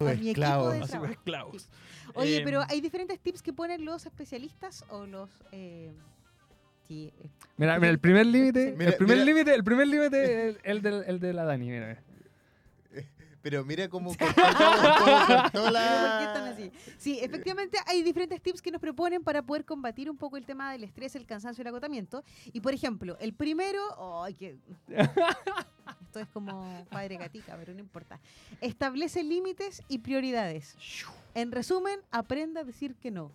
A mi equipo esclavos. de a sus trabajo. esclavos. Oye, pero Em, hay diferentes tips que ponen los especialistas o los... eh, sí, eh, Mira, mira, el primer límite, el primer límite, el primer límite, el, el, del- el de la Dani, mira. Pero mira cómo cortó, cómo cortó ¿Por qué la... están así? Sí, efectivamente hay diferentes tips que nos proponen para poder combatir un poco el tema del estrés, el cansancio y el agotamiento. Y por ejemplo, el primero, ay, que [LAUGHS] esto es como padre gatica, pero no importa. Establece límites y prioridades. En resumen, aprenda a decir que no,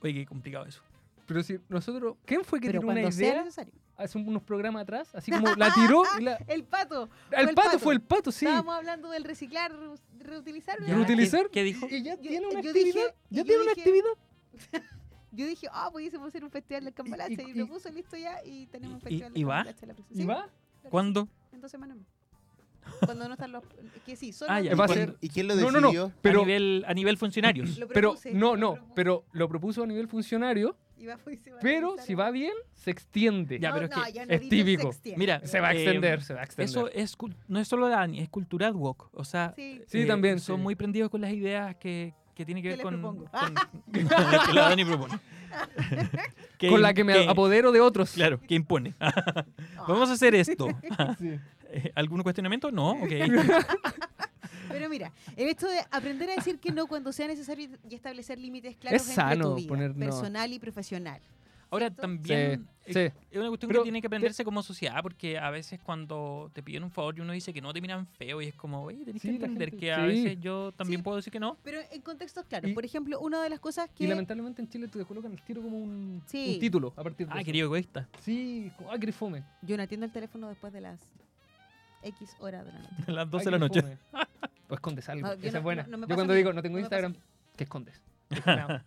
Oye, qué complicado eso. Pero si nosotros, ¿quién fue que pero tiró una sea idea necesario. Hace unos programas atrás? Así como [LAUGHS] la tiró y la... El pato. El el pato, pato. fue el pato, sí. Estábamos hablando del reciclar, reu- reutilizar. ¿De ¿verdad? reutilizar? ¿Qué, qué dijo? Y ya Yo- tiene una yo actividad. dije- ya yo tiene una dije- actividad. [LAUGHS] Yo dije, ah, pudiésemos hacer un festival del Cambalache. Y, y- lo puso listo ya y tenemos un festival va? Cambalache la próxima- ¿Y va? ¿Cuándo? En dos semanas. más. [LAUGHS] Cuando no están los. Que sí, solo. Ah, ya. ¿Y Va a quién- ser- ¿Y quién lo No, decidió? no, no. Pero, Pero, a, nivel, a nivel funcionarios. Lo pero, propuse, no, lo no. propuse. Pero lo propuso a nivel funcionario Y va, y se va a Pero si va bien, se extiende. Ya, No, pero es no, que ya no es dice se típico. extiende. Mira, Se va a Eh, extender, se va a extender. Eso es, cul- no es solo Dani, es cultural walk. O sea, Sí. Sí, también, Son sí. muy prendidos con las ideas que, que tienen que ¿Qué ver con, propongo? con- [LAUGHS] que la Dani propone. Que- [LAUGHS] Con la que me que- apodero de otros. Claro, que impone. [LAUGHS] Vamos a hacer esto. Sí. Eh, ¿Algún cuestionamiento? No, ok. Pero mira, el hecho de aprender a decir que no cuando sea necesario y establecer límites claros Es entre sano tu vida poner no. personal y profesional. Ahora ¿Cierto? también Sí, eh, sí. es una cuestión Pero que tiene que te- aprenderse como sociedad, porque a veces cuando te piden un favor y uno dice que no, te miran feo y es como, oye, tenés Sí, que entender gente- que a sí. veces yo también Sí. puedo decir que no. Pero en contextos claros. Y- Por ejemplo, una de las cosas que... Y lamentablemente en Chile te colocan el tiro como un, Sí. un título a partir de Ah, eso. querido egoísta. Sí, ah, que fome. Yo no atiendo el teléfono después de las X horas de la noche. A [LAUGHS] las 12 Ay, de la noche. [LAUGHS] Pues escondes algo. No, yo Esa no- es buena. no- no yo cuando digo no tengo no Instagram. ¿qué escondes? [LAUGHS]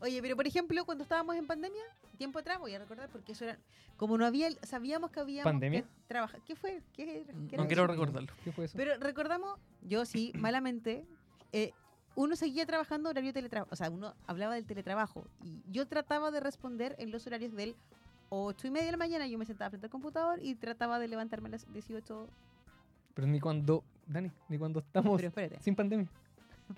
Oye, pero por ejemplo, cuando estábamos en pandemia, tiempo atrás, voy a recordar porque eso era... Como no había... Sabíamos que habíamos ¿Pandemia? que trabajar... ¿Qué fue? ¿Qué, era? ¿Qué No era quiero eso? recordarlo. ¿Qué fue eso? Pero recordamos, yo sí, [CLEARS THROAT] malamente, eh, uno seguía trabajando horario teletrabajo, o sea, uno hablaba del teletrabajo y yo trataba de responder en los horarios del 8 y media de la mañana, yo me sentaba frente al computador y trataba de levantarme a las 18, Pero ni cuando, Dani, ni cuando estamos pero espérate. sin pandemia.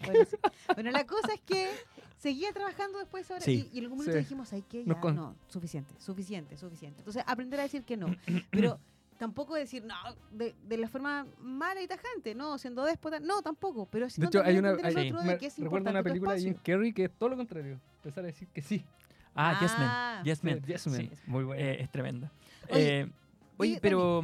Bueno, sí. [LAUGHS] Bueno, la cosa es que seguía trabajando después ahora Sí. y, y en algún momento Sí. dijimos, ¿ay? Nos Ya, con- no, suficiente, suficiente, suficiente. Entonces, aprender a decir que no. [CLEARS THROAT] Pero tampoco decir, no, de, de la forma mala y tajante, no, siendo déspota, no, tampoco. Pero De sino hecho, hay una. hay- de que es recuerdo una película de Jim espacio. Carrey que es todo lo contrario. Empezar a decir que sí. Ah, Yes Ah. Man. Yes Man. Yes Man. Sí, Muy bueno. eh, es tremenda. Oye, Eh, oye, pero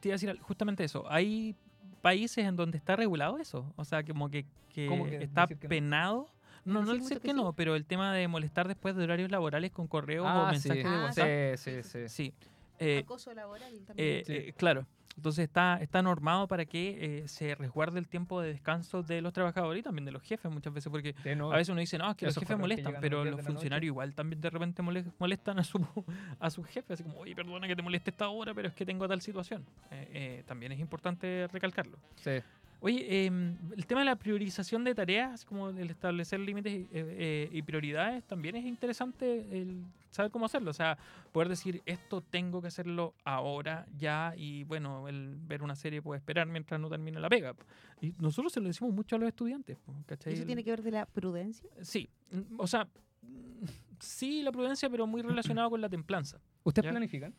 te iba a decir justamente eso. Hay países en donde está regulado eso. O sea, como que, que ¿Cómo que está que no? penado. No, no ¿Decir que que no, pero el tema de molestar después de horarios laborales con correos o Ah, mensajes sí. de Ah, WhatsApp. Sí, sí, sí. Sí. Eh, acoso laboral también. eh, Sí. eh, claro. Entonces está, está normado para que eh, se resguarde el tiempo de descanso de los trabajadores y también de los jefes muchas veces, porque no, a veces uno dice, no, es que los jefes molestan, pero las 10 los funcionarios igual también de repente mole- molestan a su, [LAUGHS] a su jefe, así como, oye, perdona que te moleste esta hora, pero es que tengo tal situación. Eh, eh, también es importante recalcarlo. sí. Oye, em, el tema de la priorización de tareas, como el establecer límites eh, eh, y prioridades, también es interesante el saber cómo hacerlo. O sea, poder decir, esto tengo que hacerlo ahora, ya, y bueno, el ver una serie puede esperar mientras no termine la pega. Y nosotros se lo decimos mucho a los estudiantes. ¿cachai? ¿Eso tiene que ver de la prudencia? Sí, mm, o sea, mm, sí la prudencia, pero muy relacionado con la templanza. ¿Ustedes planifican?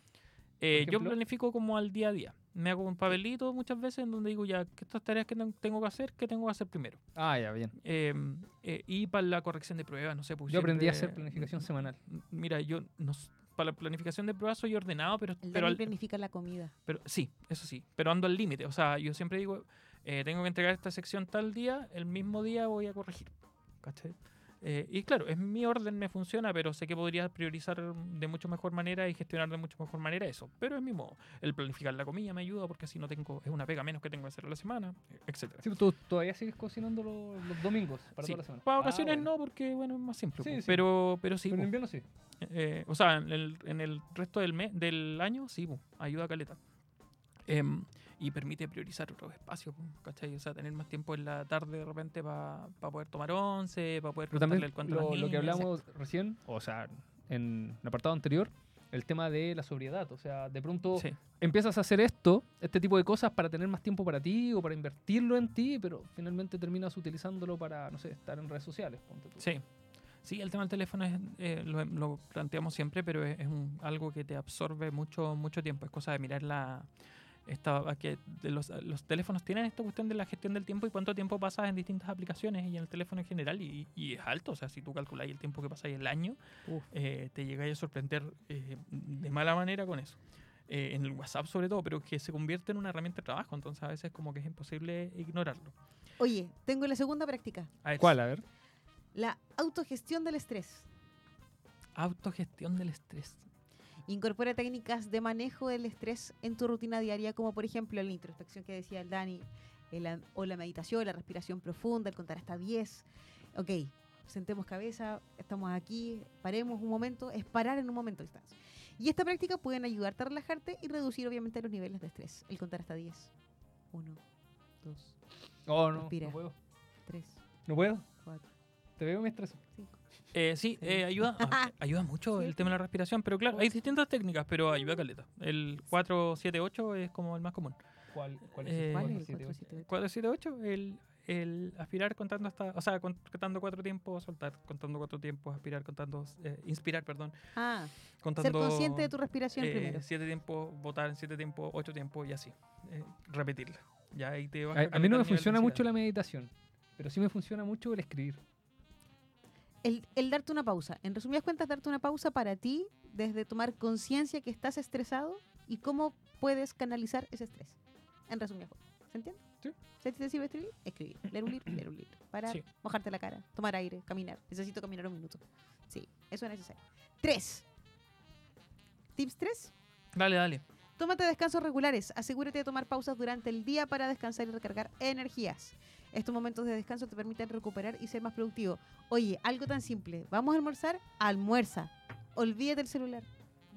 Eh, yo planifico como al día a día. Me hago un papelito muchas veces en donde digo ya que estas tareas que ten- tengo que hacer, ¿qué tengo que hacer primero? Ah, ya, bien. Eh, eh, y para la corrección de pruebas, no sé. Pues Yo aprendí a siempre- hacer planificación semanal. Mira, yo no para la planificación de pruebas soy ordenado, pero, El pero, al- planifica la comida. pero sí, eso sí, pero ando al límite. O sea, yo siempre digo, eh, tengo que entregar esta sección tal día, el mismo día voy a corregir. ¿Cachai? Eh, y claro, es mi orden, me funciona, pero sé que podría priorizar de mucho mejor manera y gestionar de mucho mejor manera eso. Pero es mi modo. El planificar la comida me ayuda porque así no tengo, es una pega menos que tengo que hacer a la semana, etcétera. Sí, ¿tú todavía sigues cocinando los, los domingos para Sí, toda la semana? Para Ah, ocasiones bueno. no, porque bueno, es más simple. Sí. Pero, pero sí. Pero en invierno sí. Eh, o sea, en el, en el resto del mes, del año, sí, po, ayuda a caleta. Em, y permite priorizar otros espacios, po, ¿cachai? O sea, tener más tiempo en la tarde de repente para poder tomar once, para poder Pero también el cuento lo, lo que hablamos recién, o sea, en el apartado anterior, el tema de la sobriedad. O sea, de pronto Sí, empiezas a hacer esto, este tipo de cosas para tener más tiempo para ti o para invertirlo en ti, pero finalmente terminas utilizándolo para, no sé, estar en redes sociales. ponte tú. sí. Sí, el tema del teléfono es, eh, lo, lo planteamos siempre, pero es, es un- algo que te absorbe mucho, mucho tiempo. Es cosa de mirar la... Esta, que de los, los teléfonos tienen esta cuestión de la gestión del tiempo y cuánto tiempo pasas en distintas aplicaciones y en el teléfono en general y, y es alto, o sea, si tú calculas el tiempo que pasáis el año, eh, te llegáis a sorprender eh, de mala manera con eso. Eh, en el WhatsApp sobre todo, pero que se convierte en una herramienta de trabajo, entonces a veces como que es imposible ignorarlo. Oye, tengo la segunda práctica. A ver, ¿Cuál? A ver. La autogestión del estrés. Autogestión del estrés. Incorpora técnicas de manejo del estrés en tu rutina diaria, como por ejemplo la introspección que decía el Dani, el- o la meditación, la respiración profunda, el contar hasta 10. Ok, sentemos cabeza, estamos aquí, paremos un momento, es parar en un momento distancia. Y esta práctica pueden ayudarte a relajarte y reducir obviamente los niveles de estrés. El contar hasta 10. 1, 2, Oh, no. Respira. No puedo. 3, No puedo. 4, Te veo me estreso. 5. Eh, sí, eh, ayuda, [LAUGHS] ah, ayuda mucho el tema de la respiración, pero claro, hay distintas técnicas, pero ayuda caleta. El 478 es como el más común. ¿Cuál, cuál Eh, ¿Cuál es el 478? 478? 478, el, el aspirar contando hasta, o sea, cont- contando cuatro tiempos, soltar contando cuatro tiempos, aspirar contando, eh, inspirar, perdón, Ah, contando. ser consciente de tu respiración eh, primero. Siete tiempos, votar en siete tiempos, ocho tiempos y así. Eh, repetirla. Ya ahí te baja A, a mí caleta no el me funciona mucho la meditación, pero sí me funciona mucho el escribir. El, el darte una pausa. En resumidas cuentas, darte una pausa para ti, desde tomar conciencia que estás estresado y cómo puedes canalizar ese estrés. En resumidas cuentas. ¿Se entiende? Sí. ¿Se te sirve escribir? Escribir. Leer un libro, leer un libro. Para Sí. mojarte la cara, tomar aire, caminar. Necesito caminar un minuto. Sí, eso es necesario. Tres. Tips tres. Dale, dale. Tómate descansos regulares. Asegúrate de tomar pausas durante el día para descansar y recargar energías. Estos momentos de descanso te permiten recuperar y ser más productivo. Oye, algo tan simple. ¿Vamos a almorzar? Almuerza. Olvídate el celular.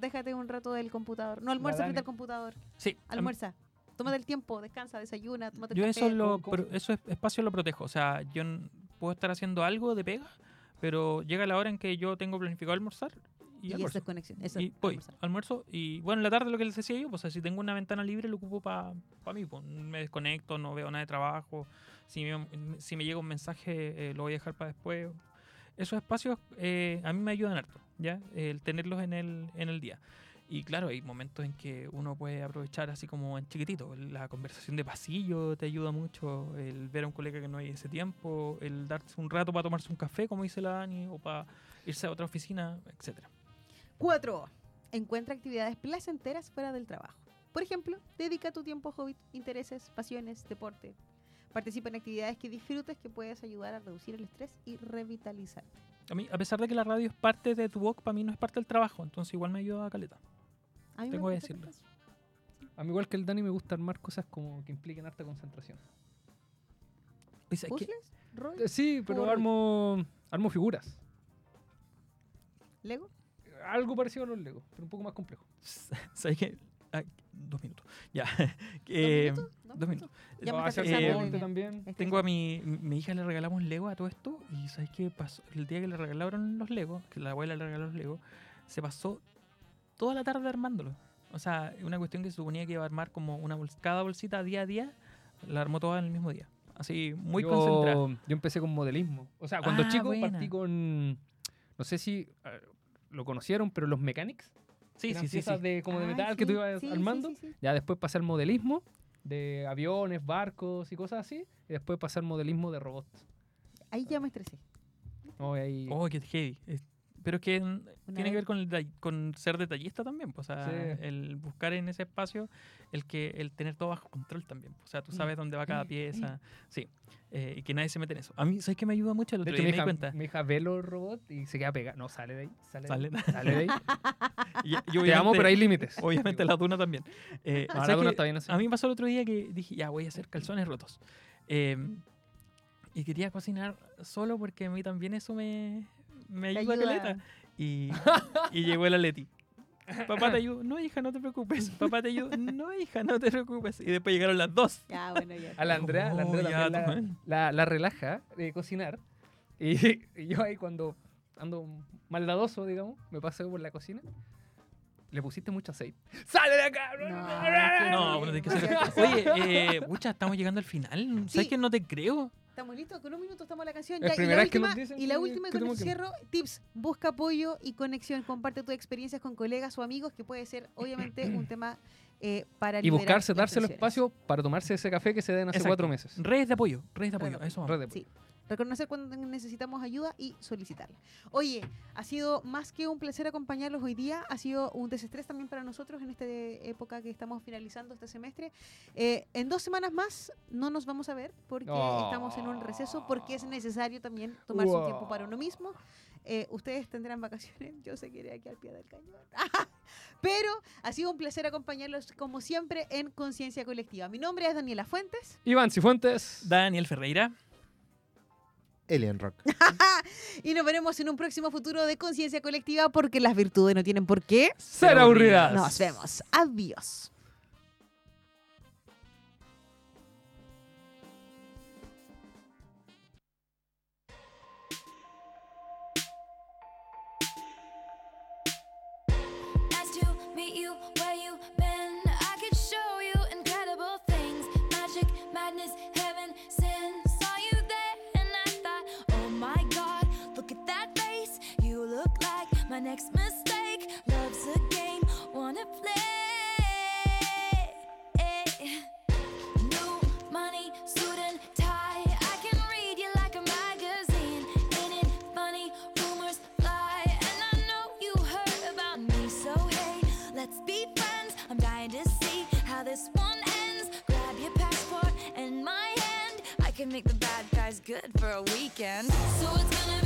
Déjate un rato del computador. No almuerza frente al computador. Sí. Almuerza. Tómate el tiempo, descansa, desayuna, tómate el Yo café. eso, lo, ¿cómo- pro- eso es- espacio lo protejo. O sea, yo puedo estar haciendo algo de pega, pero llega la hora en que yo tengo planificado almorzar y, conexión. Eso voy, almorzar. almuerzo y bueno, en la tarde lo que les decía yo, pues si tengo una ventana libre lo ocupo para mí, pues, me desconecto, no veo nada de trabajo, si me, si me llega un mensaje eh, lo voy a dejar para después. Esos espacios eh, a mí me ayudan harto, ¿ya? El tenerlos en el, en el día. Y claro, hay momentos en que uno puede aprovechar así como en chiquitito. La conversación de pasillo te ayuda mucho, el ver a un colega que no hay ese tiempo, el darse un rato para tomarse un café, como dice la Dani, o para irse a otra oficina, etcétera. Cuatro. Encuentra actividades placenteras fuera del trabajo. Por ejemplo, dedica tu tiempo a hobbies, intereses, pasiones, deporte. Participa en actividades que disfrutes que puedes ayudar a reducir el estrés y revitalizarte. A mí, a pesar de que la radio es parte de tu voz, para mí no es parte del trabajo, entonces igual me ayuda a caleta. A mí Tengo que decirlo. A mí igual que el Dani me gusta armar cosas como que impliquen harta concentración. ¿Puzzles? Eh, Sí, pero armo, armo figuras. ¿Lego? Algo parecido a los Lego, pero un poco más complejo. [LAUGHS] ¿Sabes qué? Ah, dos minutos. Ya. [LAUGHS] Eh, ¿Dos minutos? dos. Ya No, también. Tengo a mi, mi hija le regalamos Lego a todo esto y ¿sabes qué pasó? El día que le regalaron los Legos, que la abuela le regaló los Legos, se pasó toda la tarde armándolo. O sea, una cuestión que se suponía que iba a armar como una bols- cada bolsita día a día, la armó toda en el mismo día. Así, muy yo, concentrada. Yo empecé con modelismo. O sea, cuando Ah, chico buena. partí con. No sé si lo conocieron, pero los mechanics. Sí, eran sí, sí, piezas sí. de, como de Ay, metal que tú ibas armando. sí, sí. Ya después pasé al modelismo de aviones, barcos y cosas así. Y después pasé al modelismo de robots. Ahí ya me estresé. No, ahí- Oh, qué heavy. Pero es que mm, tiene vez- que ver con, el con ser detallista también. pues, O sea, Sí. el buscar en ese espacio, el que el tener todo bajo control también. pues, O sea, tú Mm. sabes dónde va cada Mm. pieza. Sí. Eh, y que nadie se mete en eso. A mí, ¿sabes qué me ayuda mucho? El de otro hecho, día mi me di hija, cuenta. mi hija ve los robots y se queda pegada. No, sale de ahí. Sale, Sale- de ahí. Sale de ahí. [LAUGHS] Y, y Te amo, pero hay límites. Obviamente la duna también. Eh, [LAUGHS] No, ¿sabes la duna está bien así. A mí me pasó el otro día que dije, ya voy a hacer calzones rotos. Eh, y quería cocinar solo porque a mí también eso me, me ayuda, ayuda. caleta. Y, [LAUGHS] y llegó la Leti. Papá te [LAUGHS] ayudo. No, hija, no te preocupes. Papá te ayudo. No, hija, no te preocupes. Y después llegaron las dos. Ya, bueno, ya. A la Andrea, la, Oh, Andrea ya, también la, la- la relaja de cocinar. Y, [LAUGHS] y yo ahí cuando ando maldadoso, digamos, me paso por la cocina. Le pusiste mucho aceite. ¡Sale de acá! No, No, qué pero tienes que. Oye, eh, pucha, estamos llegando al final. ¿Sabes Sí. que no te creo? Estamos listos, con un minuto estamos en la canción. Ya, y, la vez que nos última, dicen y la última y que con el cierro, tips, busca apoyo y conexión, comparte tus experiencias con colegas o amigos, que puede ser obviamente un [CLEARS THROAT] tema eh, para Y buscarse, darse el espacio para tomarse ese café que se den hace Exacto. cuatro meses. Redes de apoyo. Redes de Redes apoyo. de a Eso Red vamos. de apoyo. Sí. Reconocer cuando necesitamos ayuda y solicitarla. Oye, ha sido más que un placer acompañarlos hoy día. Ha sido un desestrés también para nosotros en esta época que estamos finalizando este semestre. Eh, en dos semanas más no nos vamos a ver porque Oh. estamos en un receso, porque es necesario también tomarse un tiempo Wow. para uno mismo. Eh, ustedes tendrán vacaciones, [LAUGHS] yo seguiré aquí al pie del cañón. [LAUGHS] Pero ha sido un placer acompañarlos como siempre en Conciencia Colectiva. Mi nombre es Daniela Fuentes. Iván Cifuentes. Daniel Ferreira. Alien Rock. [LAUGHS] y nos veremos en un próximo futuro de conciencia colectiva porque las virtudes no tienen por qué ser aburridas. Nos vemos. Adiós. heaven my next mistake. Love's a game, wanna play. New money, suit and tie. I can read you like a magazine. In it, funny rumors fly, and I know you heard about me. So hey, let's be friends. I'm dying to see how this one ends. Grab your passport and my hand. I can make the bad guys good for a weekend. So it's gonna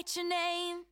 write your name.